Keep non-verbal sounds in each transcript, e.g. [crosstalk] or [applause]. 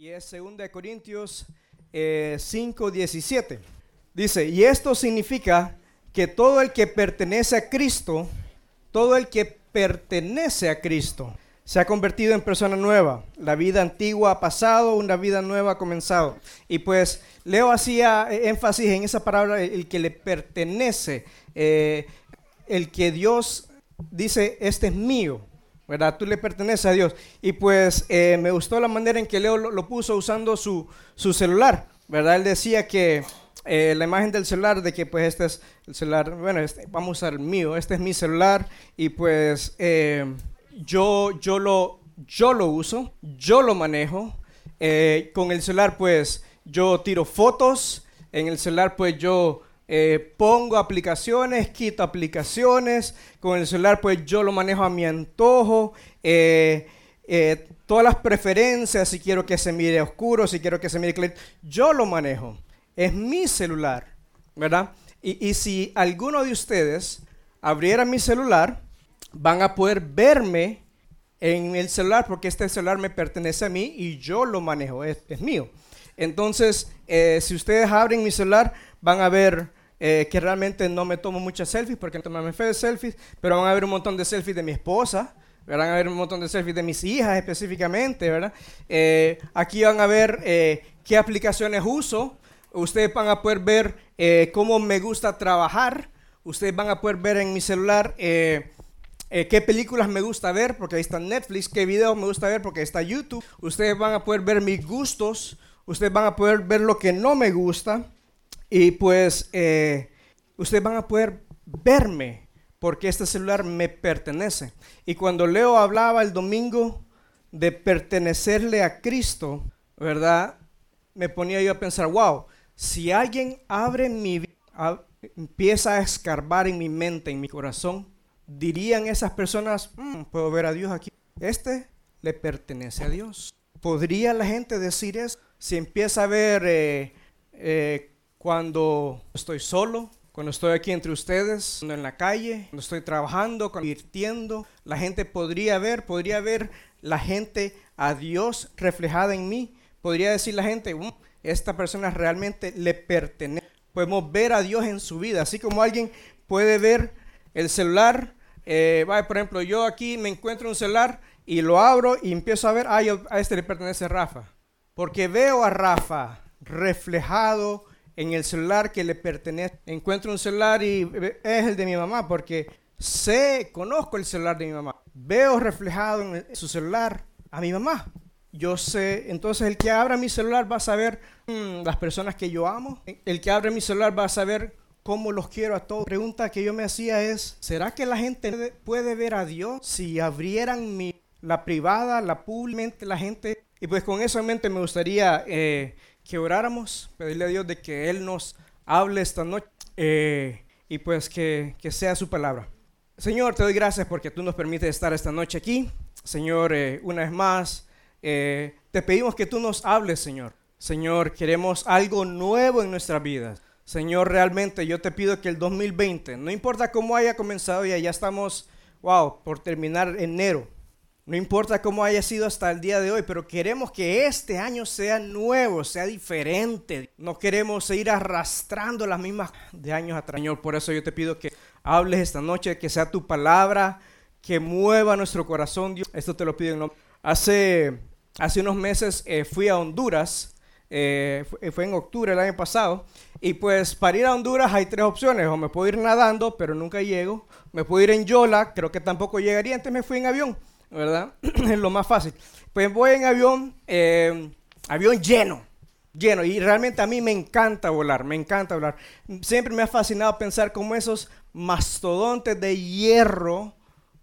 Y es 2 Corintios eh, 5, 17. Dice, y esto significa que todo el que pertenece a Cristo, todo el que pertenece a Cristo, se ha convertido en persona nueva. La vida antigua ha pasado, una vida nueva ha comenzado. Y pues Leo hacía énfasis en esa palabra, el que le pertenece, eh, el que Dios dice, este es mío. ¿Verdad? Tú le perteneces a Dios. Y pues eh, me gustó la manera en que Leo lo, puso usando su, su, celular, ¿verdad? Él decía que eh, la imagen del celular, de que pues este es el celular, bueno, este, vamos a usar el mío, este es mi celular y pues eh, yo, yo, lo, yo lo uso, yo lo manejo. con el celular pues yo tiro fotos, en el celular pues yo eh, pongo aplicaciones, quito aplicaciones, con el celular pues yo lo manejo a mi antojo, eh, eh, todas las preferencias, si quiero que se mire oscuro, si quiero que se mire claro, yo lo manejo, es mi celular, ¿verdad? Y, y si alguno de ustedes abriera mi celular, van a poder verme en el celular porque este celular me pertenece a mí y yo lo manejo, es, es mío. Entonces, si ustedes abren mi celular, van a ver eh, que realmente no me tomo muchas selfies porque no tomarme fe de selfies, pero van a ver un montón de selfies de mi esposa, van a ver un montón de selfies de mis hijas específicamente, ¿verdad? Eh, aquí van a ver eh, qué aplicaciones uso, ustedes van a poder ver cómo me gusta trabajar, ustedes van a poder ver en mi celular qué películas me gusta ver, porque ahí está Netflix, qué videos me gusta ver, porque ahí está YouTube, ustedes van a poder ver mis gustos, ustedes van a poder ver lo que no me gusta. Y pues eh, ustedes van a poder verme porque este celular me pertenece. Y cuando Leo hablaba el domingo de pertenecerle a Cristo, ¿verdad? Me ponía yo a pensar, wow, si alguien abre mi empieza a escarbar en mi mente, en mi corazón, dirían esas personas, mm, puedo ver a Dios aquí. Este le pertenece a Dios. ¿Podría la gente decir eso? Si empieza a ver eh, eh, cuando estoy solo, cuando estoy aquí entre ustedes, cuando en la calle, cuando estoy trabajando, convirtiendo, la gente podría ver, podría ver la gente a Dios reflejada en mí. Podría decir la gente, mm, esta persona realmente le pertenece. Podemos ver a Dios en su vida, así como alguien puede ver el celular. Eh, por ejemplo, yo aquí me encuentro un celular y lo abro y empiezo a ver, ah, a este le pertenece Rafa. Porque veo a Rafa reflejado en el celular que le pertenece. Encuentro un celular y es el de mi mamá porque sé, conozco el celular de mi mamá. Veo reflejado en su celular a mi mamá. Yo sé, entonces el que abra mi celular va a saber mm, las personas que yo amo. El que abre mi celular va a saber cómo los quiero a todos. La pregunta que yo me hacía es, ¿será que la gente puede ver a Dios si abrieran mi, la privada, la pública, la gente? Y pues con eso en mente me gustaría eh, que oráramos, pedirle a Dios de que Él nos hable esta noche eh, y pues que, sea su palabra. Señor, te doy gracias porque tú nos permites estar esta noche aquí. Señor, eh, una vez más, eh, te pedimos que tú nos hables, Señor. Señor, queremos algo nuevo en nuestras vidas. Señor, realmente yo te pido que el 2020, no importa cómo haya comenzado, ya, ya estamos, wow, por terminar enero. No importa cómo haya sido hasta el día de hoy, pero queremos que este año sea nuevo, sea diferente. No queremos seguir arrastrando las mismas de años atrás. Señor, por eso yo te pido que hables esta noche, que sea tu palabra, que mueva nuestro corazón. Dios, esto te lo pido en nombre. Hace, hace unos meses eh, fui a Honduras, eh, fue en octubre el año pasado, y pues para ir a Honduras hay tres opciones. O me puedo ir nadando, pero nunca llego. Me puedo ir en Yola, creo que tampoco llegaría. Antes me fui en avión. ¿Verdad? [clears throat] es lo más fácil. Pues voy en avión, eh, avión lleno, lleno. Y realmente a mí me encanta volar, me encanta volar. Siempre me ha fascinado pensar cómo esos mastodontes de hierro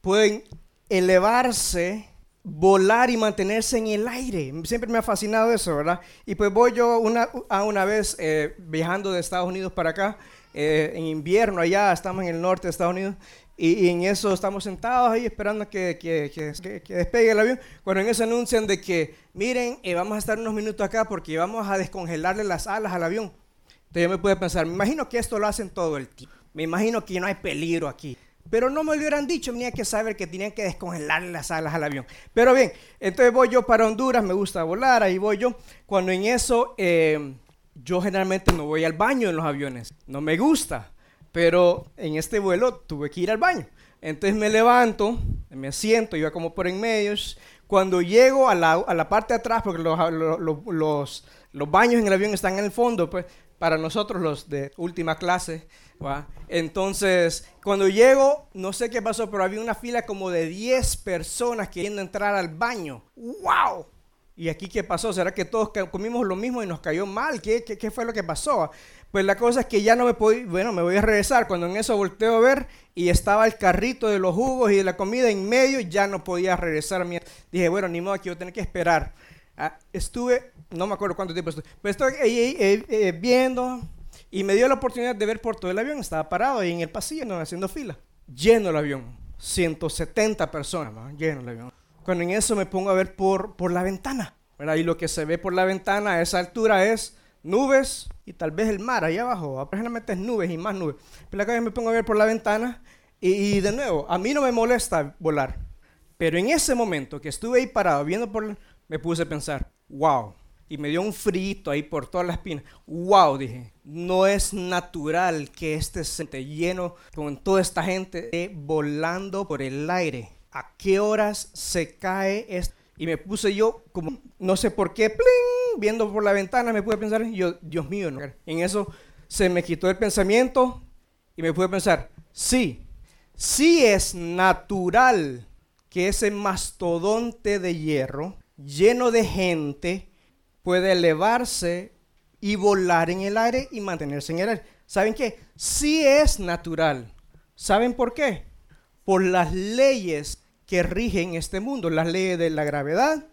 pueden elevarse, volar y mantenerse en el aire. Siempre me ha fascinado eso, ¿verdad? Y pues voy yo a una vez eh, viajando de Estados Unidos para acá, eh, en invierno allá, estamos en el norte de Estados Unidos, y, en eso estamos sentados ahí esperando que, que, que, despegue el avión. Cuando en eso anuncian de que, miren, eh, vamos a estar unos minutos acá porque vamos a descongelarle las alas al avión. Entonces yo me puedo pensar, me imagino que esto lo hacen todo el tiempo. Me imagino que no hay peligro aquí. Pero no me lo hubieran dicho, tenía que saber que tenían que descongelar las alas al avión. Pero bien, entonces voy yo para Honduras, me gusta volar, ahí voy yo. Cuando en eso, eh, yo generalmente no voy al baño en los aviones, no me gusta. Pero en este vuelo tuve que ir al baño. Entonces me levanto, me siento, iba como por en medios. Cuando llego a la, a la parte de atrás, porque los, los, los, los baños en el avión están en el fondo, pues para nosotros los de última clase. Entonces, cuando llego, no sé qué pasó, pero había una fila como de 10 personas queriendo entrar al baño. ¡Wow! ¿Y aquí qué pasó? ¿Será que todos comimos lo mismo y nos cayó mal? ¿Qué, qué, qué fue lo que pasó? Pues la cosa es que ya no me puedo, bueno, me voy a regresar. Cuando en eso volteo a ver y estaba el carrito de los jugos y de la comida en medio, ya no podía regresar. Dije, bueno, ni modo, aquí voy a tener que esperar. Ah, estuve, no me acuerdo cuánto tiempo estuve, pero estoy eh, viendo y me dio la oportunidad de ver por todo el avión. Estaba parado ahí en el pasillo, no, haciendo fila. Lleno el avión, 170 personas, lleno el avión. Cuando en eso me pongo a ver por, por la ventana, ¿verdad? y lo que se ve por la ventana a esa altura es nubes y tal vez el mar ahí abajo. Aparentemente es nubes y más nubes. Pero acá me pongo a ver por la ventana y, de nuevo, a mí no me molesta volar. Pero en ese momento que estuve ahí parado viendo por me puse a pensar, wow. Y me dio un frito ahí por todas las espinas. Wow, dije, no es natural que este se esté lleno con toda esta gente volando por el aire. ¿A qué horas se cae esto? Y me puse yo como, no sé por qué, pling, viendo por la ventana, me pude pensar, yo, Dios mío, ¿no? en eso se me quitó el pensamiento y me pude pensar, sí, sí es natural que ese mastodonte de hierro lleno de gente, puede elevarse y volar en el aire y mantenerse en el aire. ¿Saben qué? Sí es natural. ¿Saben por qué? Por las leyes que rigen este mundo, las leyes de la gravedad,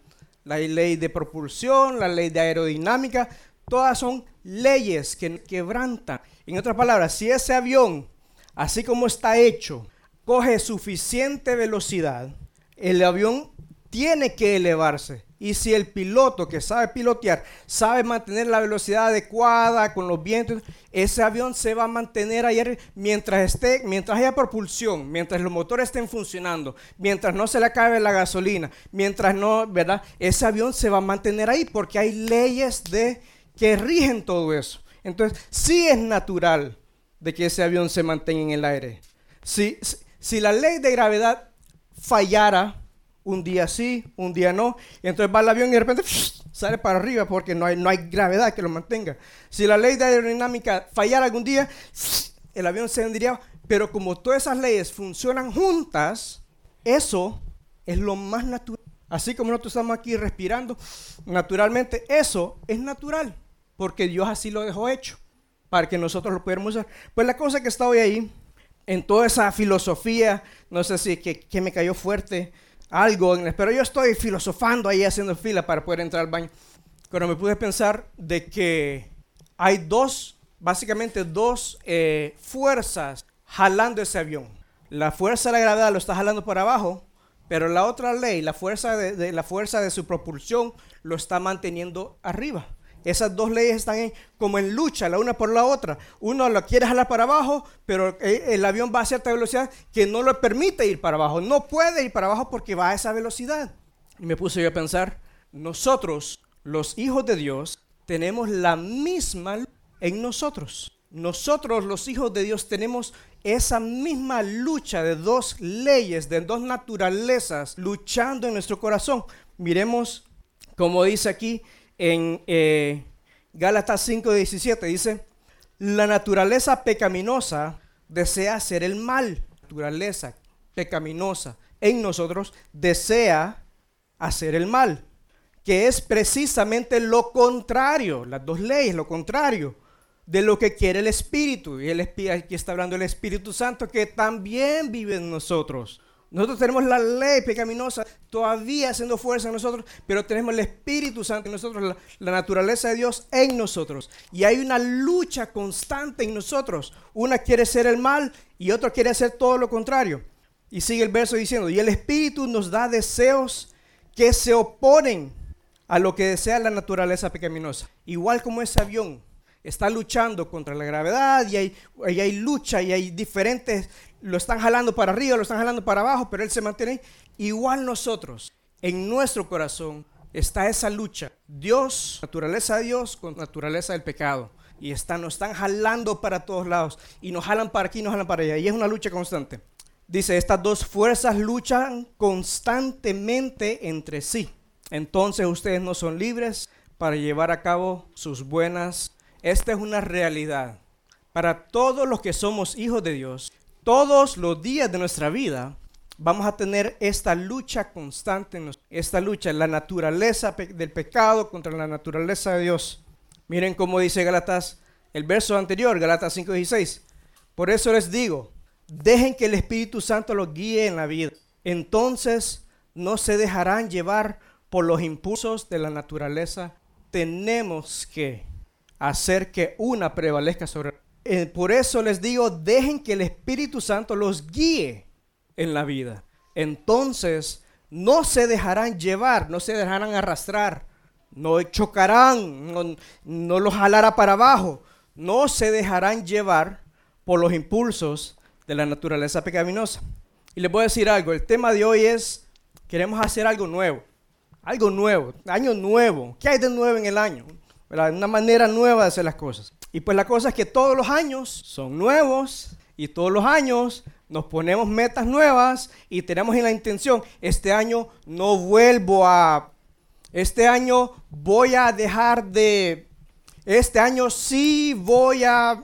la ley de propulsión, la ley de aerodinámica, todas son leyes que quebrantan. En otras palabras, si ese avión, así como está hecho, coge suficiente velocidad, el avión tiene que elevarse. Y si el piloto que sabe pilotear sabe mantener la velocidad adecuada con los vientos, ese avión se va a mantener ahí mientras esté, mientras haya propulsión, mientras los motores estén funcionando, mientras no se le acabe la gasolina, mientras no, ¿verdad? Ese avión se va a mantener ahí porque hay leyes de que rigen todo eso. Entonces, sí es natural de que ese avión se mantenga en el aire. Si, si la ley de gravedad fallara, un día sí, un día no. Y entonces va el avión y de repente [sniffs] sale para arriba porque no hay, no hay gravedad que lo mantenga. Si la ley de aerodinámica fallara algún día, [sniffs] el avión se vendría. Pero como todas esas leyes funcionan juntas, eso es lo más natural. Así como nosotros estamos aquí respirando naturalmente, eso es natural. Porque Dios así lo dejó hecho para que nosotros lo pudiéramos usar. Pues la cosa que está hoy ahí, en toda esa filosofía, no sé si que, que me cayó fuerte, algo, pero yo estoy filosofando ahí haciendo fila para poder entrar al baño. Pero me pude pensar de que hay dos, básicamente dos eh, fuerzas jalando ese avión. La fuerza de la gravedad lo está jalando por abajo, pero la otra ley, la fuerza de la fuerza de su propulsión, lo está manteniendo arriba. Esas dos leyes están como en lucha, la una por la otra. Uno lo quiere jalar para abajo, pero el avión va a cierta velocidad que no lo permite ir para abajo. No puede ir para abajo porque va a esa velocidad. Y me puse yo a pensar, nosotros, los hijos de Dios, tenemos la misma en nosotros. Nosotros, los hijos de Dios, tenemos esa misma lucha de dos leyes, de dos naturalezas, luchando en nuestro corazón. Miremos, como dice aquí, en eh, Gálatas 5:17 dice, la naturaleza pecaminosa desea hacer el mal. Naturaleza pecaminosa en nosotros desea hacer el mal, que es precisamente lo contrario, las dos leyes, lo contrario de lo que quiere el Espíritu. Y el, aquí está hablando el Espíritu Santo que también vive en nosotros. Nosotros tenemos la ley pecaminosa todavía haciendo fuerza en nosotros, pero tenemos el Espíritu Santo en nosotros, la, naturaleza de Dios en nosotros. Y hay una lucha constante en nosotros. Una quiere ser el mal y otra quiere hacer todo lo contrario. Y sigue el verso diciendo, y el Espíritu nos da deseos que se oponen a lo que desea la naturaleza pecaminosa. Igual como ese avión está luchando contra la gravedad y hay, y hay lucha y hay diferentes, lo están jalando para arriba, lo están jalando para abajo, pero Él se mantiene. Igual nosotros, en nuestro corazón, está esa lucha. Dios, naturaleza de Dios con naturaleza del pecado. Y están, nos están jalando para todos lados. Y nos jalan para aquí, nos jalan para allá. Y es una lucha constante. Dice, estas dos fuerzas luchan constantemente entre sí. Entonces ustedes no son libres para llevar a cabo sus buenas. Esta es una realidad. Para todos los que somos hijos de Dios, todos los días de nuestra vida, vamos a tener esta lucha constante, esta lucha, la naturaleza del pecado contra la naturaleza de Dios. Miren cómo dice Galatas, el verso anterior, Galatas 5:16. Por eso les digo, dejen que el Espíritu Santo los guíe en la vida. Entonces no se dejarán llevar por los impulsos de la naturaleza. Tenemos que hacer que una prevalezca sobre... Eh, por eso les digo, dejen que el Espíritu Santo los guíe en la vida. Entonces no se dejarán llevar, no se dejarán arrastrar, no chocarán, no, no los jalará para abajo, no se dejarán llevar por los impulsos de la naturaleza pecaminosa. Y les voy a decir algo, el tema de hoy es, queremos hacer algo nuevo, algo nuevo, año nuevo. ¿Qué hay de nuevo en el año? Una manera nueva de hacer las cosas. Y pues la cosa es que todos los años son nuevos y todos los años nos ponemos metas nuevas y tenemos en la intención, este año no vuelvo a, este año voy a dejar de, este año sí voy a,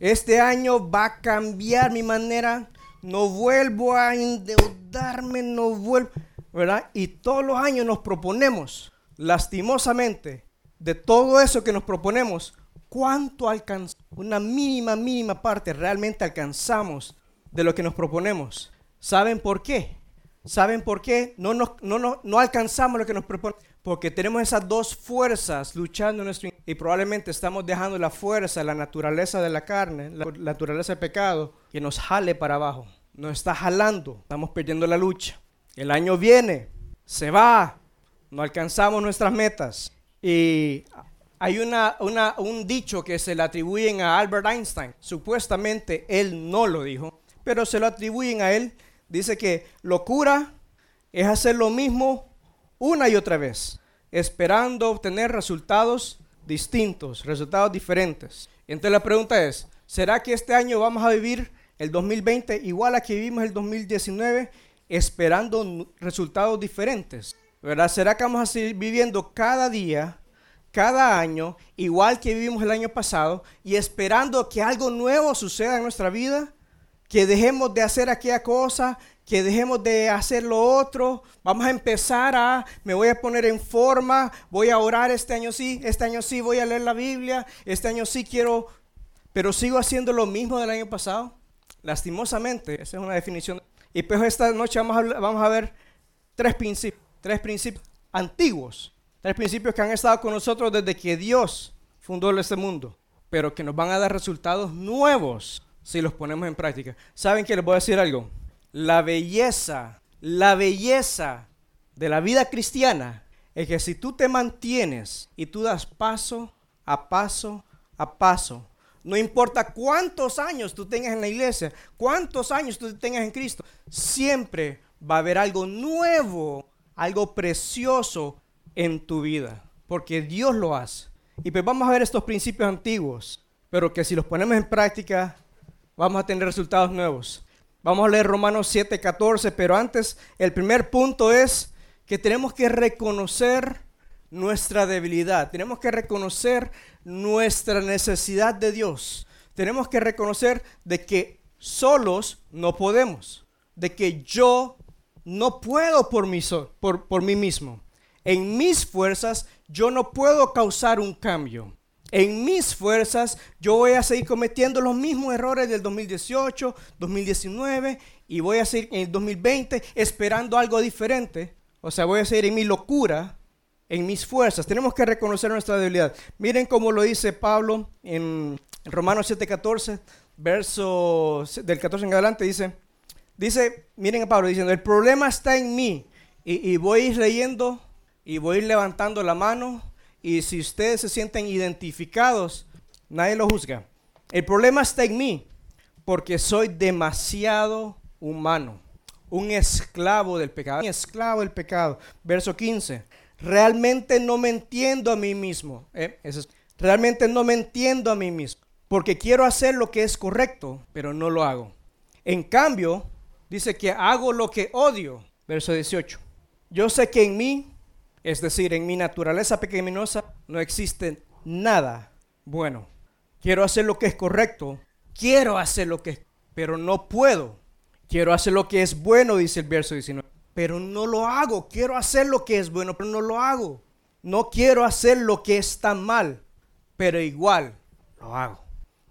este año va a cambiar mi manera, no vuelvo a endeudarme, no vuelvo, ¿verdad? Y todos los años nos proponemos, lastimosamente, de todo eso que nos proponemos, ¿cuánto alcanzamos? Una mínima, mínima parte realmente alcanzamos de lo que nos proponemos. ¿Saben por qué? ¿Saben por qué? No, no, no, no alcanzamos lo que nos proponemos. Porque tenemos esas dos fuerzas luchando en nuestro... Y probablemente estamos dejando la fuerza, la naturaleza de la carne, la naturaleza del pecado, que nos jale para abajo. Nos está jalando. Estamos perdiendo la lucha. El año viene, se va, no alcanzamos nuestras metas. Y hay una, un dicho que se le atribuyen a Albert Einstein. Supuestamente él no lo dijo, pero se lo atribuyen a él. Dice que locura es hacer lo mismo una y otra vez, esperando obtener resultados distintos, resultados diferentes. Entonces la pregunta es, ¿será que este año vamos a vivir el 2020 igual a que vivimos el 2019, esperando resultados diferentes? ¿Verdad? ¿Será que vamos a seguir viviendo cada día, cada año, igual que vivimos el año pasado, y esperando que algo nuevo suceda en nuestra vida? que dejemos de hacer aquella cosa, que dejemos de hacer lo otro. Vamos a empezar a, me voy a poner en forma, voy a orar este año sí, este año sí voy a leer la Biblia, este año sí quiero, pero sigo haciendo lo mismo del año pasado. Lastimosamente, esa es una definición. Y pues esta noche vamos a, vamos a ver tres principios, tres principios antiguos, tres principios que han estado con nosotros desde que Dios fundó este mundo, pero que nos van a dar resultados nuevos si los ponemos en práctica. ¿Saben que les voy a decir algo? La belleza, la belleza de la vida cristiana es que si tú te mantienes y tú das paso a paso a paso, no importa cuántos años tú tengas en la iglesia, cuántos años tú tengas en Cristo, siempre va a haber algo nuevo, algo precioso en tu vida, porque Dios lo hace. Y pues vamos a ver estos principios antiguos, pero que si los ponemos en práctica, vamos a tener resultados nuevos. Vamos a leer Romanos 7, 14, pero antes el primer punto es que tenemos que reconocer nuestra debilidad, tenemos que reconocer nuestra necesidad de Dios, tenemos que reconocer de que solos no podemos, de que yo no puedo por mí, por, por mí mismo. En mis fuerzas yo no puedo causar un cambio en mis fuerzas, yo voy a seguir cometiendo los mismos errores del 2018, 2019 y voy a seguir en el 2020 esperando algo diferente. O sea, voy a seguir en mi locura, en mis fuerzas. Tenemos que reconocer nuestra debilidad. Miren cómo lo dice Pablo en Romanos 7:14, verso del 14 en adelante, dice, dice, miren a Pablo diciendo, el problema está en mí. Y, y voy a ir leyendo y voy a ir levantando la mano y si ustedes se sienten identificados, Nadie lo juzga. El problema está en mí, porque soy demasiado humano, un esclavo del pecado, un esclavo del pecado. Verso 15. Realmente no me entiendo a mí mismo. ¿eh? realmente no me entiendo a mí mismo, porque quiero hacer lo que es correcto, pero no lo hago. En cambio, dice que hago lo que odio. Verso 18. Yo sé que en mí, es decir, en mi naturaleza pecaminosa, no existe nada bueno. Quiero hacer lo que es correcto. Quiero hacer lo que es, pero no puedo. Quiero hacer lo que es bueno, dice el verso 19. Pero no lo hago. Quiero hacer lo que es bueno, pero no lo hago. No quiero hacer lo que está mal, pero igual lo hago.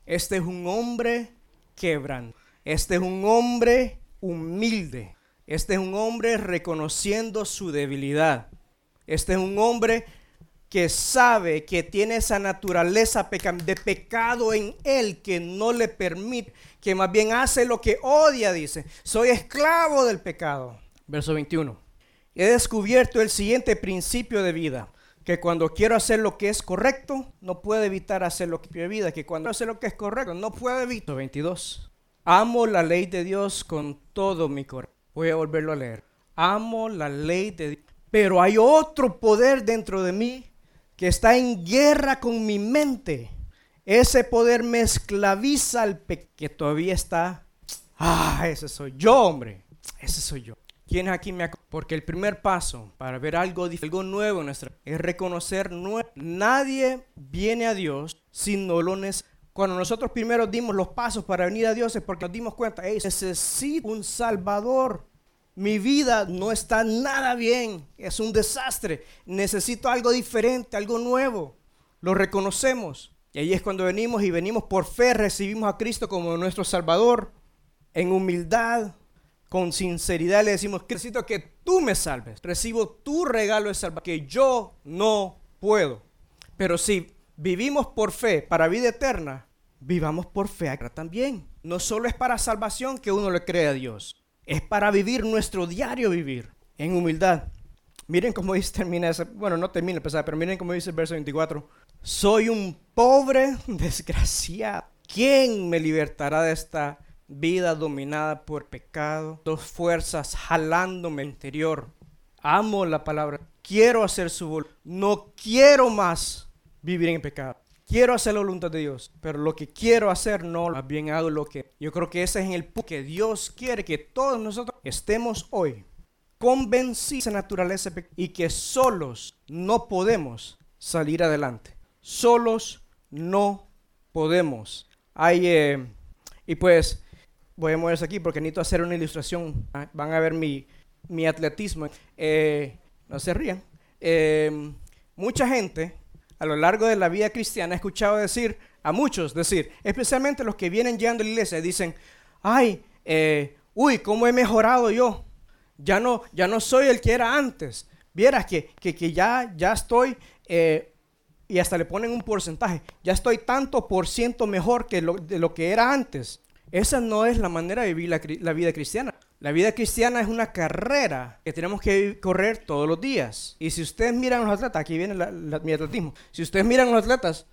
Este es un hombre quebrando. Este es un hombre humilde. Este es un hombre reconociendo su debilidad. Este es un hombre que sabe que tiene esa naturaleza de pecado en él que no le permite, que más bien hace lo que odia, dice. Soy esclavo del pecado. Verso 21. He descubierto el siguiente principio de vida, que cuando quiero hacer lo que es correcto, no puedo evitar hacer lo que es vida, que cuando hace lo que es correcto, no puedo evitar. 22. Amo la ley de Dios con todo mi corazón. Voy a volverlo a leer. Amo la ley de Dios. Pero hay otro poder dentro de mí que está en guerra con mi mente. Ese poder me esclaviza al pecado que todavía está. Ah, ese soy yo, hombre. Ese soy yo. ¿Quién aquí me Porque el primer paso para ver algo, nuevo en nuestra es reconocer nadie viene a Dios sin no cuando nosotros primero dimos los pasos para venir a Dios es porque nos dimos cuenta, hey, necesito un Salvador. Mi vida no está nada bien, es un desastre. Necesito algo diferente, algo nuevo. Lo reconocemos. Y ahí es cuando venimos y venimos por fe, recibimos a Cristo como nuestro Salvador. En humildad, con sinceridad le decimos, necesito que tú me salves. Recibo tu regalo de salvación, que yo no puedo. Pero si vivimos por fe para vida eterna, vivamos por fe también. No solo es para salvación que uno le cree a Dios, es para vivir nuestro diario vivir en humildad. Miren cómo dice, termina ese, bueno, no termina el pero miren cómo dice el verso 24. Soy un pobre [laughs] desgraciado. ¿Quién me libertará de esta vida dominada por pecado? Dos fuerzas jalándome interior. Amo la palabra. Quiero hacer su voluntad. No quiero más vivir en pecado. Quiero hacer la voluntad de Dios, pero lo que quiero hacer no, más bien hago lo que yo creo que ese es el punto que Dios quiere que todos nosotros estemos hoy convencidos de naturaleza y que solos no podemos salir adelante. Solos no podemos. Hay, eh, y pues voy a moverse aquí porque necesito hacer una ilustración. Van a ver mi, mi atletismo. Eh, no se rían. Eh, mucha gente a lo largo de la vida cristiana he escuchado decir, a muchos decir, especialmente los que vienen llegando a la iglesia, dicen, ay, eh, uy, ¿cómo he mejorado yo? Ya no, ya no soy el que era antes. Vieras que, que, ya, ya estoy, eh, y hasta le ponen un porcentaje, ya estoy tanto por ciento mejor que lo, de lo que era antes. Esa no es la manera de vivir la, vida cristiana. La vida cristiana es una carrera que tenemos que correr todos los días. Y si ustedes miran los atletas, aquí viene mi atletismo, si ustedes miran los atletas,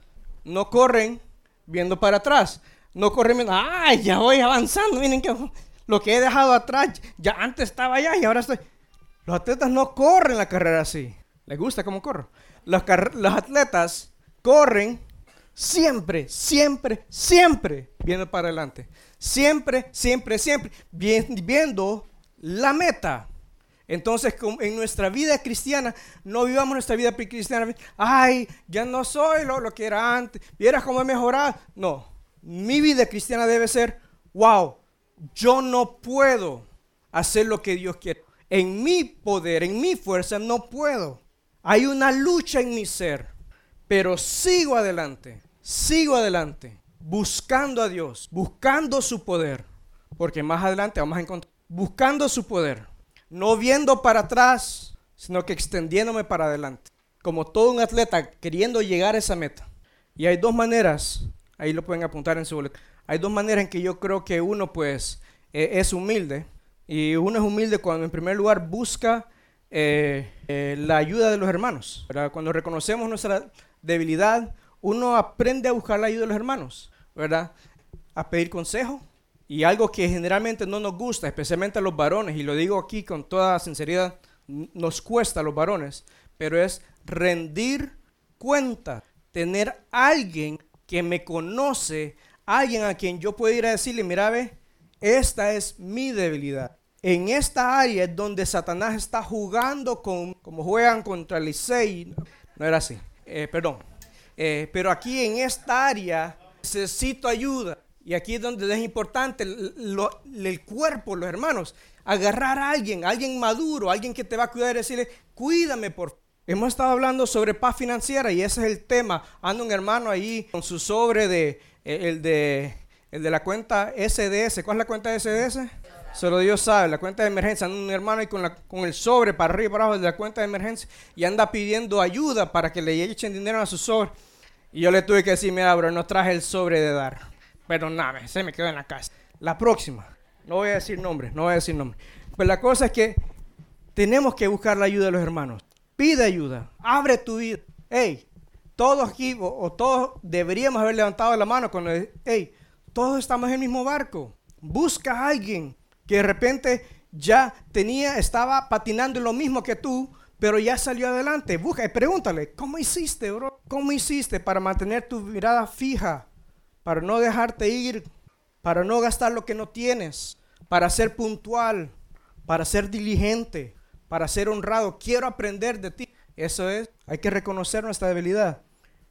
no corren viendo para atrás, no corren viendo, ay, ya voy avanzando, miren que lo que he dejado atrás, ya antes estaba allá y ahora estoy... Los atletas no corren la carrera así. ¿Les gusta cómo corro? Los, los atletas corren siempre, siempre, siempre viendo para adelante. Siempre, siempre, siempre viendo la meta. Entonces, en nuestra vida cristiana, no vivamos nuestra vida cristiana. Ay, ya no soy lo, que era antes. Vieras cómo he mejorado. No, mi vida cristiana debe ser, wow, yo no puedo hacer lo que Dios quiere. En mi poder, en mi fuerza, no puedo. Hay una lucha en mi ser, pero sigo adelante, sigo adelante buscando a Dios, buscando su poder, porque más adelante vamos a encontrar, buscando su poder, no viendo para atrás, sino que extendiéndome para adelante, como todo un atleta queriendo llegar a esa meta. Y hay dos maneras, ahí lo pueden apuntar en su boleto, hay dos maneras en que yo creo que uno pues eh, es humilde, y uno es humilde cuando en primer lugar busca eh, eh, la ayuda de los hermanos, cuando reconocemos nuestra debilidad, uno aprende a buscar la ayuda de los hermanos, ¿verdad? A pedir consejo. Y algo que generalmente no nos gusta, especialmente a los varones, y lo digo aquí con toda sinceridad, nos cuesta a los varones, pero es rendir cuenta, tener alguien que me conoce, alguien a quien yo puedo ir a decirle, mira, ve, esta es mi debilidad. En esta área es donde Satanás está jugando con, como juegan contra Licey. No era así, eh, perdón. Eh, pero aquí en esta área necesito ayuda. Y aquí es donde es importante el, cuerpo, los hermanos. Agarrar a alguien, alguien maduro, alguien que te va a cuidar y decirle, cuídame por Hemos estado hablando sobre paz financiera y ese es el tema. Anda un hermano ahí con su sobre de eh, el de el de la cuenta SDS. ¿Cuál es la cuenta SDS? Solo Dios sabe, la cuenta de emergencia. Anda un hermano ahí con, con el sobre para arriba y para abajo de la cuenta de emergencia y anda pidiendo ayuda para que le echen dinero a su sobre. Y yo le tuve que decir, mira, bro, no traje el sobre de dar. Perdóname, se me quedó en la casa. La próxima, no voy a decir nombre, no voy a decir nombre. Pues la cosa es que tenemos que buscar la ayuda de los hermanos. Pide ayuda, abre tu vida. Hey, todos aquí, o, todos deberíamos haber levantado la mano cuando, hey, todos estamos en el mismo barco. Busca a alguien que de repente ya tenía, estaba patinando lo mismo que tú, pero ya salió adelante. Busca y pregúntale, ¿cómo hiciste, bro? ¿Cómo hiciste para mantener tu mirada fija? Para no dejarte ir, para no gastar lo que no tienes, para ser puntual, para ser diligente, para ser honrado. Quiero aprender de ti. Eso es, hay que reconocer nuestra debilidad.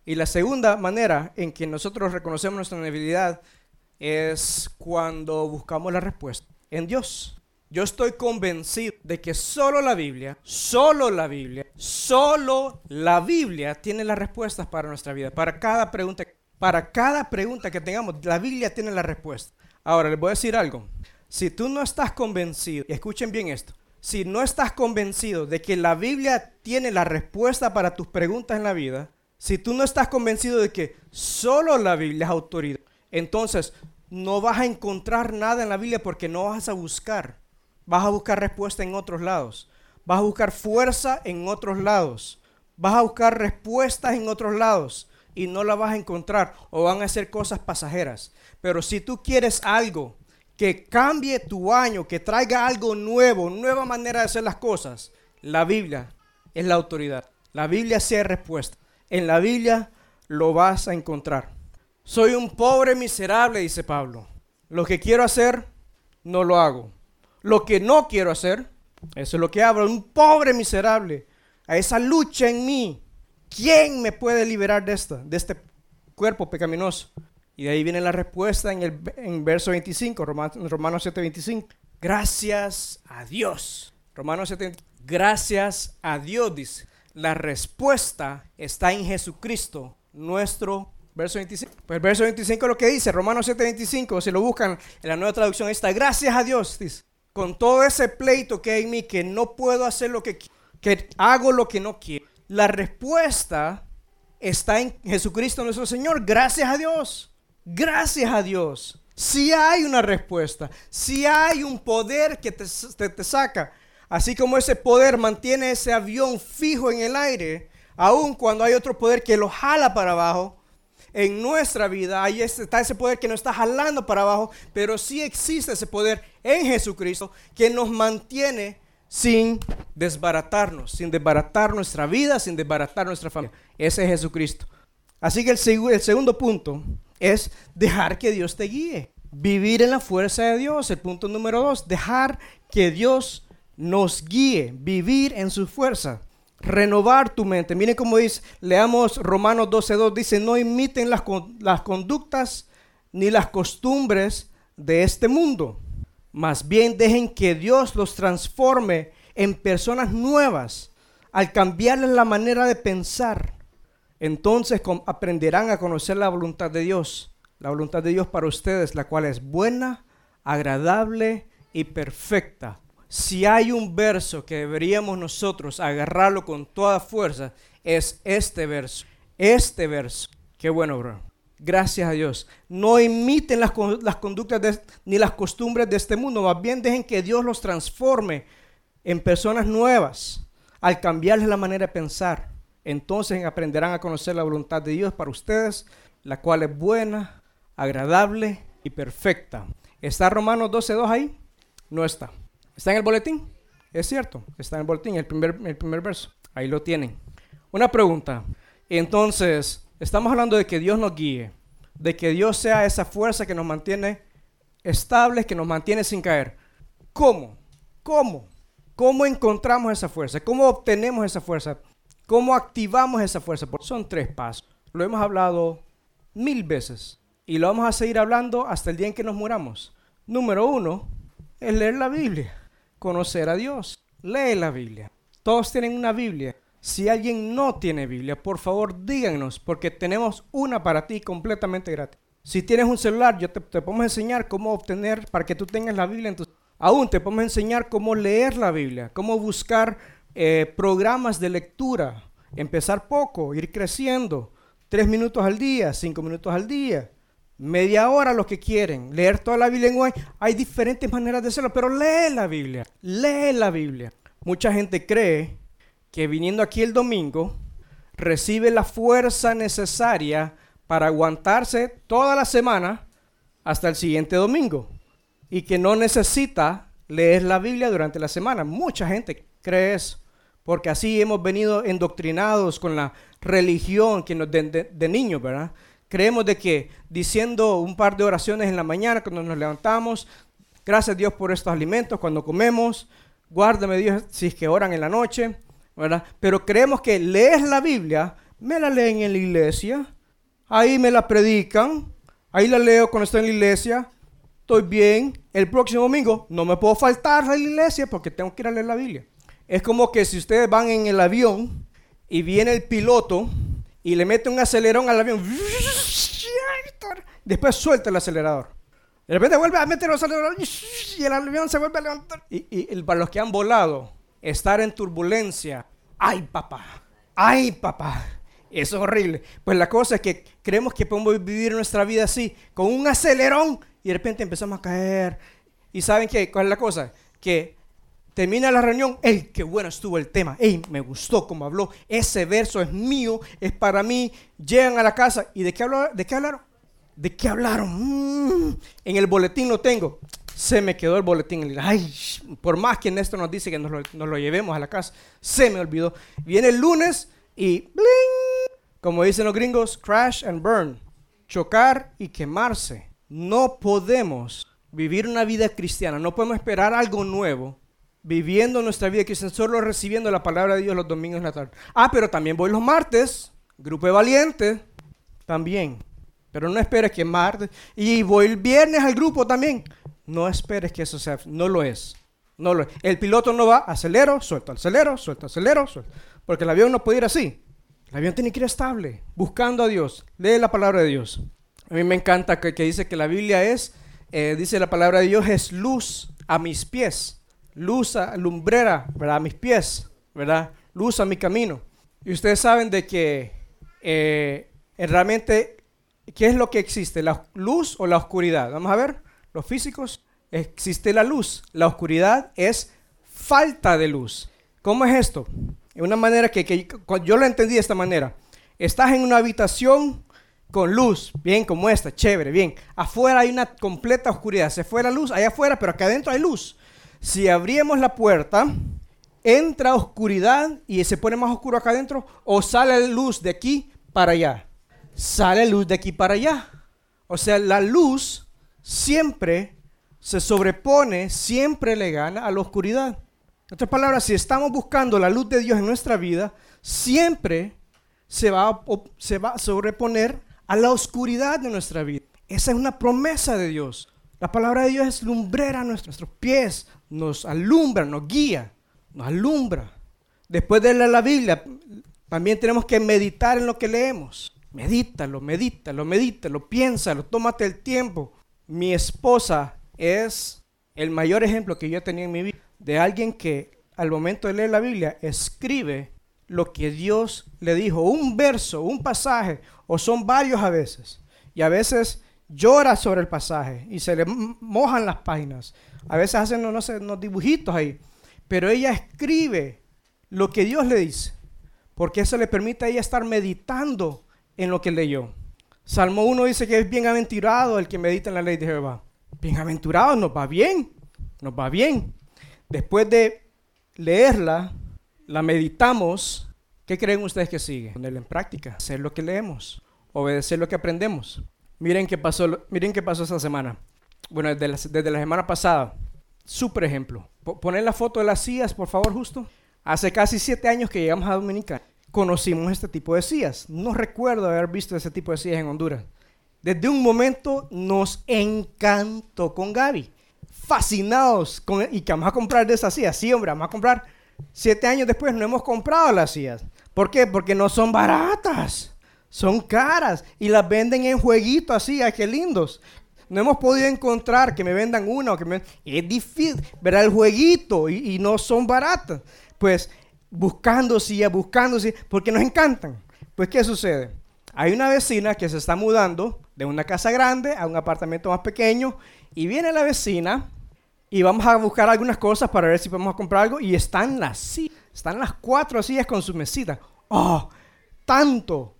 Y la segunda manera en que nosotros reconocemos nuestra debilidad es cuando buscamos la respuesta en Dios. Yo estoy convencido de que solo la Biblia, solo la Biblia, solo la Biblia tiene las respuestas para nuestra vida. Para cada pregunta, para cada pregunta que tengamos, la Biblia tiene la respuesta. Ahora les voy a decir algo. Si tú no estás convencido, y escuchen bien esto, si no estás convencido de que la Biblia tiene la respuesta para tus preguntas en la vida, si tú no estás convencido de que solo la Biblia es autoridad, entonces no vas a encontrar nada en la Biblia porque no vas a buscar. Vas a buscar respuesta en otros lados. Vas a buscar fuerza en otros lados. Vas a buscar respuestas en otros lados y no la vas a encontrar o van a ser cosas pasajeras. Pero si tú quieres algo que cambie tu año, que traiga algo nuevo, nueva manera de hacer las cosas, la Biblia es la autoridad. La Biblia sea respuesta. En la Biblia lo vas a encontrar. Soy un pobre miserable, dice Pablo. Lo que quiero hacer, no lo hago lo que no quiero hacer. Eso es lo que hablo, un pobre miserable. A esa lucha en mí. ¿Quién me puede liberar de esta, de este cuerpo pecaminoso? Y de ahí viene la respuesta en el en verso 25, Romanos, Romanos 7, 25. Gracias a Dios. Romanos 7, gracias a Dios, dice. La respuesta está en Jesucristo, nuestro verso 25. Pues el verso 25 es lo que dice, Romanos 7, 25, si lo buscan en la nueva traducción, está, gracias a Dios, dice con todo ese pleito que hay en mí, que no puedo hacer lo que que hago lo que no quiero. La respuesta está en Jesucristo nuestro Señor. Gracias a Dios. Gracias a Dios. Si hay una respuesta, si hay un poder que te, te, saca, así como ese poder mantiene ese avión fijo en el aire, aun cuando hay otro poder que lo jala para abajo, en nuestra vida ahí está ese poder que nos está jalando para abajo, pero sí existe ese poder en Jesucristo que nos mantiene sin desbaratarnos, sin desbaratar nuestra vida, sin desbaratar nuestra familia. Ese es Jesucristo. Así que el, el segundo punto es dejar que Dios te guíe. Vivir en la fuerza de Dios. El punto número dos, dejar que Dios nos guíe. Vivir en su fuerza renovar tu mente. Miren cómo dice, leamos Romanos 12.2, dice, no imiten las, las conductas ni las costumbres de este mundo. Más bien dejen que Dios los transforme en personas nuevas al cambiarles la manera de pensar. Entonces aprenderán a conocer la voluntad de Dios, la voluntad de Dios para ustedes, la cual es buena, agradable y perfecta si hay un verso que deberíamos nosotros agarrarlo con toda fuerza, es este verso. Este verso. Qué bueno, bro. Gracias a Dios. No imiten las, conductas ni las costumbres de este mundo. Más bien dejen que Dios los transforme en personas nuevas al cambiarles la manera de pensar. Entonces aprenderán a conocer la voluntad de Dios para ustedes, la cual es buena, agradable y perfecta. ¿Está Romanos 12.2 ahí? No está. ¿Está en el boletín? Es cierto, está en el boletín, el primer, el primer verso. Ahí lo tienen. Una pregunta. Entonces, estamos hablando de que Dios nos guíe, de que Dios sea esa fuerza que nos mantiene estables, que nos mantiene sin caer. ¿Cómo? ¿Cómo? ¿Cómo encontramos esa fuerza? ¿Cómo obtenemos esa fuerza? ¿Cómo activamos esa fuerza? Son tres pasos. Lo hemos hablado mil veces y lo vamos a seguir hablando hasta el día en que nos muramos. Número uno es leer la Biblia, conocer a Dios. Lee la Biblia. Todos tienen una Biblia. Si alguien no tiene Biblia, por favor díganos, porque tenemos una para ti completamente gratis. Si tienes un celular, yo te, podemos enseñar cómo obtener para que tú tengas la Biblia en tu... Aún te podemos enseñar cómo leer la Biblia, cómo buscar eh, programas de lectura. Empezar poco, ir creciendo. Tres minutos al día, cinco minutos al día, media hora los que quieren. Leer toda la Biblia en. Hay diferentes maneras de hacerlo, pero lee la Biblia. Lee la Biblia. Mucha gente cree que viniendo aquí el domingo recibe la fuerza necesaria para aguantarse toda la semana hasta el siguiente domingo y que no necesita leer la Biblia durante la semana. Mucha gente cree eso, porque así hemos venido endoctrinados con la religión que nos de, de, niños, ¿verdad? Creemos de que diciendo un par de oraciones en la mañana cuando nos levantamos, gracias a Dios por estos alimentos, cuando comemos, guárdame Dios si es que oran en la noche, ¿verdad? Pero creemos que lees la Biblia, me la leen en la iglesia, ahí me la predican, ahí la leo cuando estoy en la iglesia, estoy bien, el próximo domingo no me puedo faltar a la iglesia porque tengo que ir a leer la Biblia. Es como que si ustedes van en el avión y viene el piloto y le mete un acelerón al avión, después suelta el acelerador. De repente vuelve a meter el acelerador y el avión se vuelve a levantar. Y, y para los que han volado, estar en turbulencia, ay papá, ay papá eso es horrible. Pues la cosa es que creemos que podemos vivir nuestra vida así, con un acelerón, y de repente empezamos a caer. ¿Y saben qué? ¿Cuál es la cosa? Que termina la reunión, ¡ey, qué bueno estuvo el tema! ¡Ey, me gustó como habló! Ese verso es mío, es para mí. Llegan a la casa, ¿y de qué, hablaron? ¿De qué hablaron? Mm, en el boletín lo tengo. Se me quedó el boletín. Ay, por más que Néstor nos dice que nos nos lo llevemos a la casa, se me olvidó. Viene el lunes y ¡bling! Como dicen los gringos, crash and burn, chocar y quemarse. No podemos vivir una vida cristiana, no podemos esperar algo nuevo viviendo nuestra vida cristiana, solo recibiendo la palabra de Dios los domingos en la tarde. Ah, pero también voy los martes, grupo de valientes, también. Pero no esperes que martes, y voy el viernes al grupo también. No esperes que eso sea, no lo es. No lo es. El piloto no va, acelero, suelto, acelero, suelto, acelero, suelto. Porque el avión no puede ir así. El avión tiene que ir estable, buscando a Dios. Lee la palabra de Dios. A mí me encanta que, dice que la Biblia es, eh, dice la palabra de Dios, es luz a mis pies. Luz lumbrera, ¿verdad? A mis pies, ¿verdad? Luz a mi camino. Y ustedes saben de que eh, realmente, ¿qué es lo que existe? ¿La luz o la oscuridad? Vamos a ver, los físicos, existe la luz. La oscuridad es falta de luz. ¿Cómo es esto? En una manera que, yo lo entendí de esta manera. Estás en una habitación con luz, bien como esta, chévere, bien. Afuera hay una completa oscuridad. Se fue la luz allá afuera, pero acá adentro hay luz. Si abrimos la puerta, entra oscuridad y se pone más oscuro acá adentro, o sale luz de aquí para allá. Sale luz de aquí para allá. O sea, la luz siempre se sobrepone, siempre le gana a la oscuridad. En otras palabras, si estamos buscando la luz de Dios en nuestra vida, siempre se va, a, se va a sobreponer a la oscuridad de nuestra vida. Esa es una promesa de Dios. La palabra de Dios es lumbrera a nuestros pies, nos alumbra, nos guía, nos alumbra. Después de leer la Biblia, también tenemos que meditar en lo que leemos. Medítalo, medítalo, medítalo, piénsalo, tómate el tiempo. Mi esposa es el mayor ejemplo que yo tenía en mi vida de alguien que al momento de leer la Biblia escribe lo que Dios le dijo, un verso, un pasaje, o son varios a veces. Y a veces llora sobre el pasaje y se le mojan las páginas. A veces hacen, no sé, unos dibujitos ahí. Pero ella escribe lo que Dios le dice. porque eso le permite a ella estar meditando en lo que leyó. Salmo 1 dice que es bienaventurado el que medita en la ley de Jehová. Bienaventurado, nos va bien, nos va bien. Después de leerla, la meditamos, ¿qué creen ustedes que sigue? Ponerla en práctica, hacer lo que leemos, obedecer lo que aprendemos. Miren qué pasó, miren qué pasó esta semana. Bueno, desde la, semana pasada, súper ejemplo. poner la foto de las sillas, por favor, justo. Hace casi siete años que llegamos a Dominica, conocimos este tipo de sillas. No recuerdo haber visto ese tipo de sillas en Honduras. Desde un momento nos encantó con Gaby. Fascinados con, y que vamos a comprar de esas sillas. Sí, hombre, vamos a comprar. Siete años después no hemos comprado las sillas. ¿Por qué? Porque no son baratas. Son caras y las venden en jueguito así, ay, qué lindos. No hemos podido encontrar que me vendan una o que me... Es difícil, ver el jueguito y, y no son baratas. Pues buscando sillas, buscando sillas, porque nos encantan. Pues, ¿qué sucede? Hay una vecina que se está mudando de una casa grande a un apartamento más pequeño y viene la vecina y vamos a buscar algunas cosas para ver si podemos comprar algo y están las sillas, están las cuatro sillas con su mesita. ¡Oh! Tanto.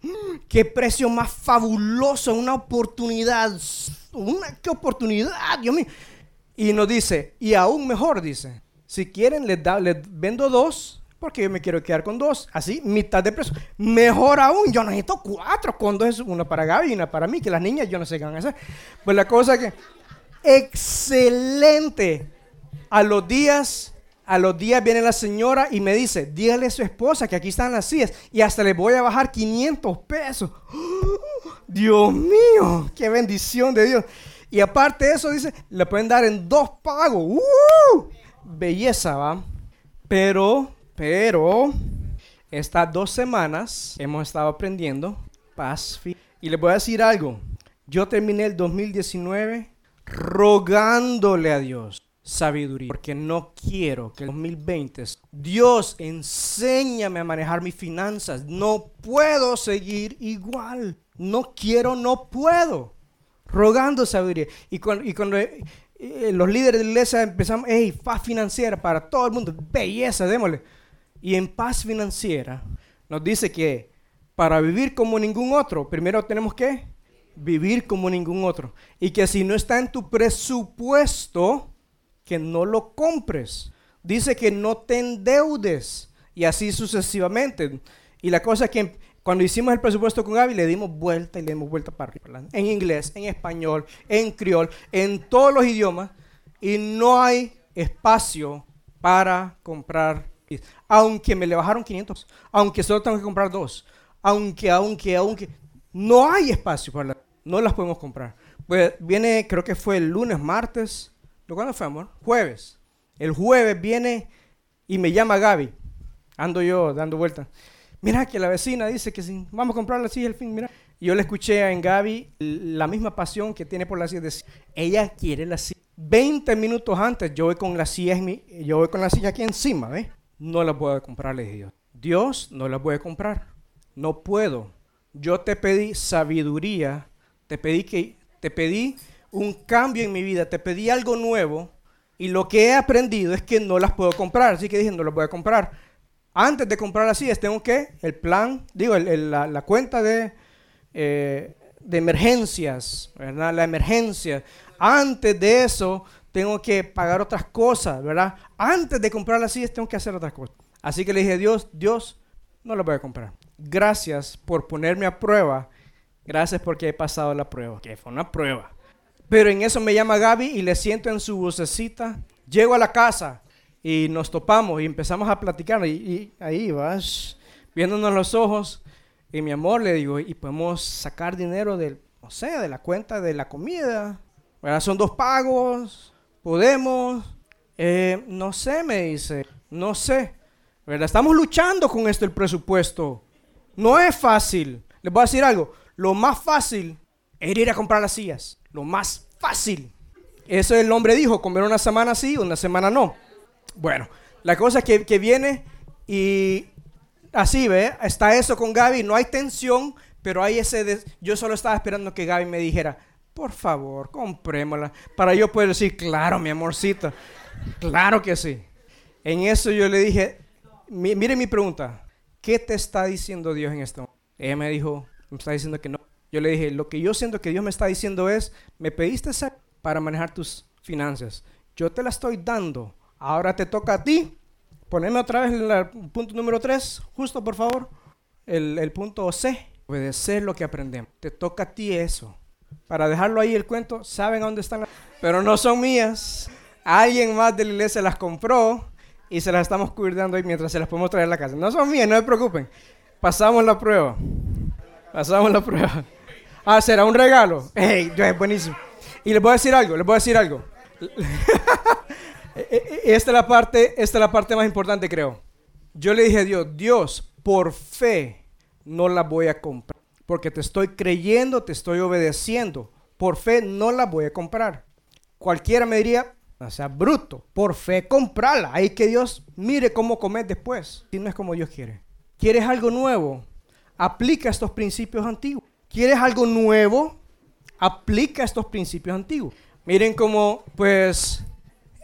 Qué precio más fabuloso, una oportunidad. Una, qué oportunidad, Dios mío. Y nos dice, y aún mejor dice, si quieren les, da, les vendo dos, porque yo me quiero quedar con dos, así, mitad de precio. Mejor aún, yo necesito cuatro con dos, una para Gaby y una para mí, que las niñas yo no sé qué van a hacer. Pues la cosa que, excelente. A los días a los días viene la señora y me dice, dígale a su esposa que aquí están las sillas y hasta le voy a bajar 500 pesos. [gasps] Dios mío, qué bendición de Dios. Y aparte de eso, dice, le pueden dar en dos pagos. ¡Uh! Belleza, ¿va? Pero, pero, estas dos semanas hemos estado aprendiendo paz. Y les voy a decir algo. Yo terminé el 2019 rogándole a Dios sabiduría, porque no quiero que el 2020 Dios enséñame a manejar mis finanzas. No puedo seguir igual. No quiero, no puedo. Rogando sabiduría. Y cuando, y cuando eh, eh, los líderes de la iglesia empezamos, hey, paz financiera para todo el mundo, belleza, démosle. Y en paz financiera nos dice que para vivir como ningún otro, primero tenemos que vivir como ningún otro. Y que si no está en tu presupuesto, que no lo compres. Dice que no te endeudes y así sucesivamente. Y la cosa es que cuando hicimos el presupuesto con Gaby le dimos vuelta y le dimos vuelta para arriba. En inglés, en español, en criol, en todos los idiomas. Y no hay espacio para comprar. Aunque me le bajaron 500, aunque solo tengo que comprar dos, aunque, aunque, aunque, no hay espacio para no las podemos comprar. Pues viene, creo que fue el lunes, martes, ¿Cuándo fue, amor? Jueves. El jueves viene y me llama Gaby. Ando yo dando vueltas. Mira que la vecina dice que sí, vamos a comprar la silla al fin, mira. Yo le escuché en Gaby la misma pasión que tiene por la silla. ella quiere la silla. 20 minutos antes yo voy con la silla, yo voy con la silla aquí encima, ¿ves? No la puedo comprar, le dije Dios. Dios no la puede comprar. No puedo. Yo te pedí sabiduría, te pedí que te pedí un cambio en mi vida, te pedí algo nuevo y lo que he aprendido es que no las puedo comprar, así que dije, no las voy a comprar. Antes de comprar las sillas, tengo que, el plan, digo, la, cuenta de, eh, de emergencias, ¿verdad? La emergencia. Antes de eso, tengo que pagar otras cosas, ¿verdad? Antes de comprar las sillas, tengo que hacer otras cosas. Así que le dije, Dios, Dios, no las voy a comprar. Gracias por ponerme a prueba. Gracias porque he pasado la prueba. Que fue una prueba. Pero en eso me llama Gaby y le siento en su vocecita. Llego a la casa y nos topamos y empezamos a platicar. Y, ahí vas, viéndonos los ojos. Y mi amor le digo, y podemos sacar dinero del, no sé, de la cuenta de la comida. ¿Verdad? Son dos pagos. Podemos. Eh, no sé, me dice. No sé. ¿Verdad? Estamos luchando con esto, el presupuesto. No es fácil. Les voy a decir algo. Lo más fácil es ir a comprar las sillas lo más fácil. Eso el hombre dijo, comer una semana sí, una semana no. Bueno, la cosa es que, viene y así, ¿ve? Está eso con Gaby, no hay tensión, pero hay ese... yo solo estaba esperando que Gaby me dijera, por favor, comprémosla, para yo poder decir, claro, mi amorcito, claro que sí. En eso yo le dije, mire mi pregunta, ¿qué te está diciendo Dios en esto? Ella me dijo, me está diciendo que no. Yo le dije, lo que yo siento que Dios me está diciendo es, me pediste para manejar tus finanzas. Yo te la estoy dando. Ahora te toca a ti. Poneme otra vez el punto número 3, justo por favor. El, punto C. Obedecer lo que aprendemos. Te toca a ti eso. Para dejarlo ahí el cuento, ¿saben dónde están? Las... Pero no son mías. Alguien más de la iglesia las compró y se las estamos cuidando ahí mientras se las podemos traer a la casa. No son mías, no se preocupen. Pasamos la prueba. Pasamos la prueba. Ah, será un regalo. [laughs] Hey, es buenísimo. Y les voy a decir algo, les voy a decir algo. [laughs] esta es la parte, esta es la parte más importante, creo. Yo le dije a Dios, Dios, por fe no la voy a comprar, porque te estoy creyendo, te estoy obedeciendo. Por fe no la voy a comprar. Cualquiera me diría, o sea, bruto, por fe comprarla. Ahí que Dios mire cómo comer después. Si no es como Dios quiere. ¿Quieres algo nuevo? Aplica estos principios antiguos. ¿Quieres algo nuevo? Aplica estos principios antiguos. Miren cómo, pues,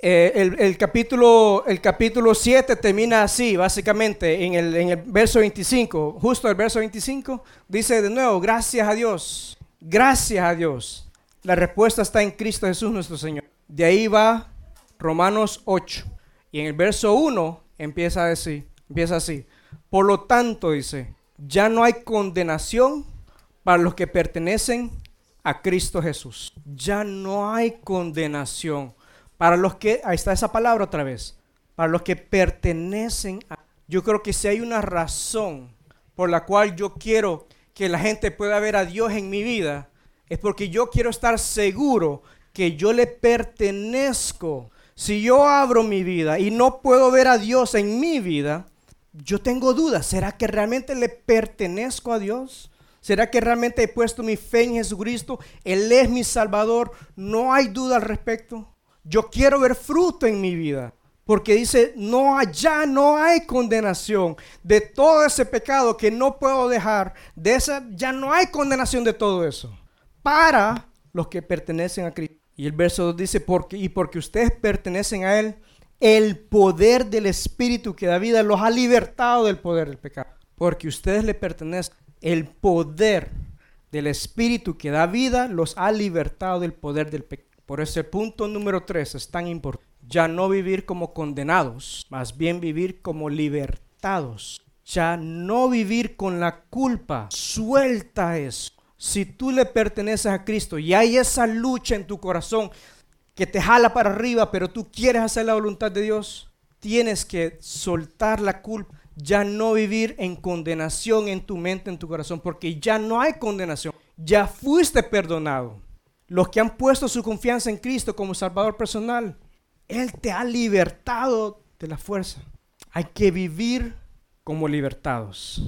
eh, el, capítulo, el capítulo 7 termina así, básicamente, en el, en el verso 25. Justo el verso 25 dice de nuevo, gracias a Dios. Gracias a Dios. La respuesta está en Cristo Jesús nuestro Señor. De ahí va Romanos 8. Y en el verso 1 empieza a empieza así. Por lo tanto, dice, ya no hay condenación para los que pertenecen a Cristo Jesús. Ya no hay condenación para los que, ahí está esa palabra otra vez, para los que pertenecen a... Yo creo que si hay una razón por la cual yo quiero que la gente pueda ver a Dios en mi vida, es porque yo quiero estar seguro que yo le pertenezco. Si yo abro mi vida y no puedo ver a Dios en mi vida, yo tengo dudas. ¿Será que realmente le pertenezco a Dios? ¿Será que realmente he puesto mi fe en Jesucristo? Él es mi Salvador. No hay duda al respecto. Yo quiero ver fruto en mi vida. Porque dice, no allá no hay condenación de todo ese pecado que no puedo dejar. De esa ya no hay condenación de todo eso. Para los que pertenecen a Cristo. Y el verso 2 dice, porque, y porque ustedes pertenecen a Él, el poder del Espíritu que da vida los ha libertado del poder del pecado. Porque ustedes le pertenecen, el poder del Espíritu que da vida los ha libertado del poder del pecado. Por ese punto número 3 es tan importante. Ya no vivir como condenados, más bien vivir como libertados. Ya no vivir con la culpa. Suelta eso si tú le perteneces a Cristo y hay esa lucha en tu corazón que te jala para arriba, pero tú quieres hacer la voluntad de Dios, tienes que soltar la culpa, ya no vivir en condenación en tu mente, en tu corazón, porque ya no hay condenación, ya fuiste perdonado. Los que han puesto su confianza en Cristo como Salvador personal, Él te ha libertado de la fuerza. Hay que vivir como libertados,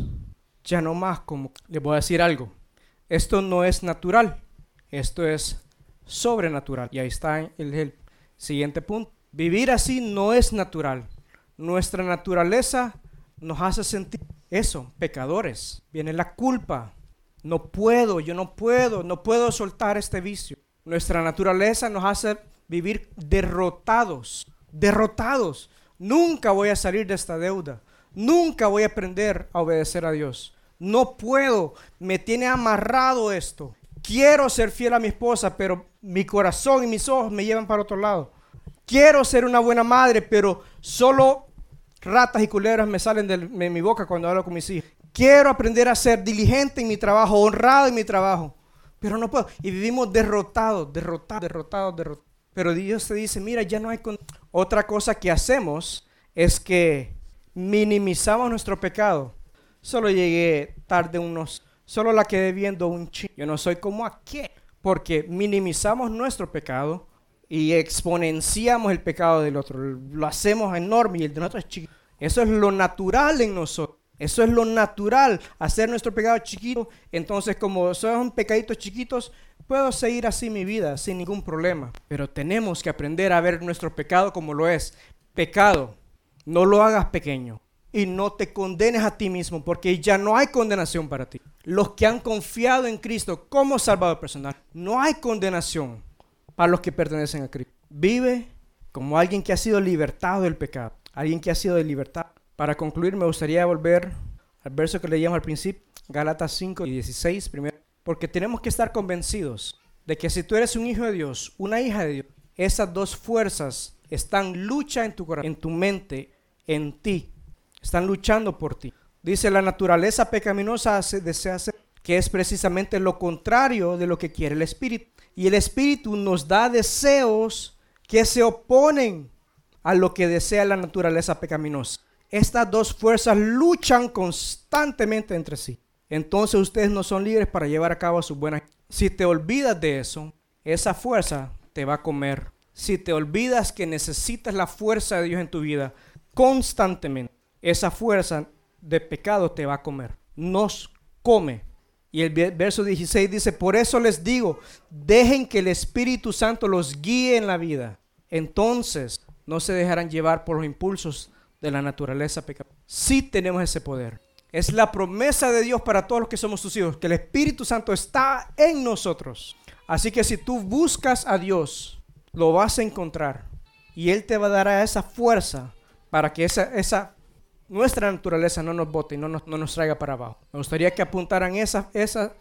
ya no más como... Le voy a decir algo, esto no es natural, esto es sobrenatural. Y ahí está el, el siguiente punto. Vivir así no es natural. Nuestra naturaleza nos hace sentir eso, pecadores. Viene la culpa. No puedo, yo no puedo, no puedo soltar este vicio. Nuestra naturaleza nos hace vivir derrotados, derrotados. Nunca voy a salir de esta deuda. Nunca voy a aprender a obedecer a Dios. No puedo, me tiene amarrado esto. Quiero ser fiel a mi esposa, pero mi corazón y mis ojos me llevan para otro lado. Quiero ser una buena madre, pero solo ratas y culebras me salen de, mi boca cuando hablo con mis hijos. Quiero aprender a ser diligente en mi trabajo, honrado en mi trabajo, pero no puedo. Y vivimos derrotados, derrotados, derrotados, derrotados. Pero Dios te dice, mira, ya no hay... Otra cosa que hacemos es que minimizamos nuestro pecado Solo llegué tarde unos, solo la quedé viendo un chingo. Yo no soy como aquel, porque minimizamos nuestro pecado y exponenciamos el pecado del otro. Lo hacemos enorme y el de nosotros es chiquito. Eso es lo natural en nosotros. Eso es lo natural, hacer nuestro pecado chiquito. Entonces, como son pecaditos chiquitos, puedo seguir así mi vida sin ningún problema. Pero tenemos que aprender a ver nuestro pecado como lo es. Pecado, no lo hagas pequeño y no te condenes a ti mismo, porque ya no hay condenación para ti. Los que han confiado en Cristo como Salvador personal, no hay condenación para los que pertenecen a Cristo. Vive como alguien que ha sido libertado del pecado, alguien que ha sido de libertad. Para concluir, me gustaría volver al verso que leíamos al principio, Gálatas 5 y 16, primero, porque tenemos que estar convencidos de que si tú eres un hijo de Dios, una hija de Dios, esas dos fuerzas están lucha en tu corazón, en tu mente, en ti. Están luchando por ti. Dice la naturaleza pecaminosa desea hacer que es precisamente lo contrario de lo que quiere el espíritu. Y el espíritu nos da deseos que se oponen a lo que desea la naturaleza pecaminosa. Estas dos fuerzas luchan constantemente entre sí. Entonces ustedes no son libres para llevar a cabo sus buenas. Si te olvidas de eso, esa fuerza te va a comer. Si te olvidas que necesitas la fuerza de Dios en tu vida constantemente, esa fuerza de pecado te va a comer. Nos come. Y el verso 16 dice, por eso les digo, dejen que el Espíritu Santo los guíe en la vida. Entonces no se dejarán llevar por los impulsos de la naturaleza pecadora. Sí tenemos ese poder. Es la promesa de Dios para todos los que somos sus hijos, que el Espíritu Santo está en nosotros. Así que si tú buscas a Dios, lo vas a encontrar. Y Él te va a dar esa fuerza para que esa, esa nuestra naturaleza no nos bote y no nos, no nos traiga para abajo. Me gustaría que apuntaran esa, esa,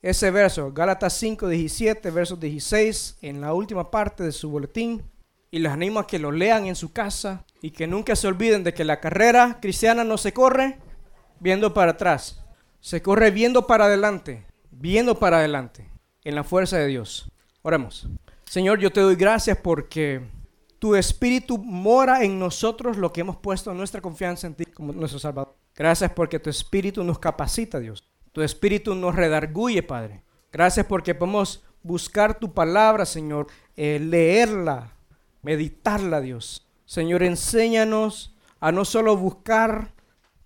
ese verso, Gálatas 5, 17, versos 16, en la última parte de su boletín. Y les animo a que lo lean en su casa y que nunca se olviden de que la carrera cristiana no se corre viendo para atrás, se corre viendo para adelante, viendo para adelante, en la fuerza de Dios. Oremos. Señor, yo te doy gracias porque tu Espíritu mora en nosotros lo que hemos puesto nuestra confianza en ti como nuestro Salvador. Gracias porque tu Espíritu nos capacita, Dios. Tu Espíritu nos redarguye, Padre. Gracias porque podemos buscar tu palabra, Señor, eh, leerla, meditarla, Dios. Señor, enséñanos a no solo buscar,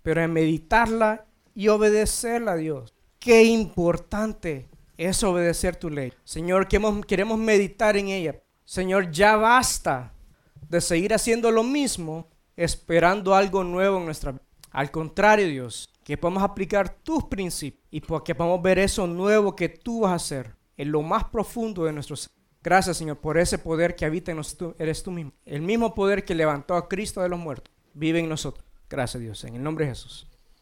pero a meditarla y obedecerla, Dios. Qué importante es obedecer tu ley. Señor, queremos meditar en ella. Señor, ya basta de seguir haciendo lo mismo esperando algo nuevo en nuestra vida. Al contrario, Dios, que podamos aplicar tus principios y que podamos ver eso nuevo que tú vas a hacer en lo más profundo de nuestros Gracias, Señor, por ese poder que habita en nosotros. Eres tú mismo. El mismo poder que levantó a Cristo de los muertos vive en nosotros. Gracias, Dios. En el nombre de Jesús.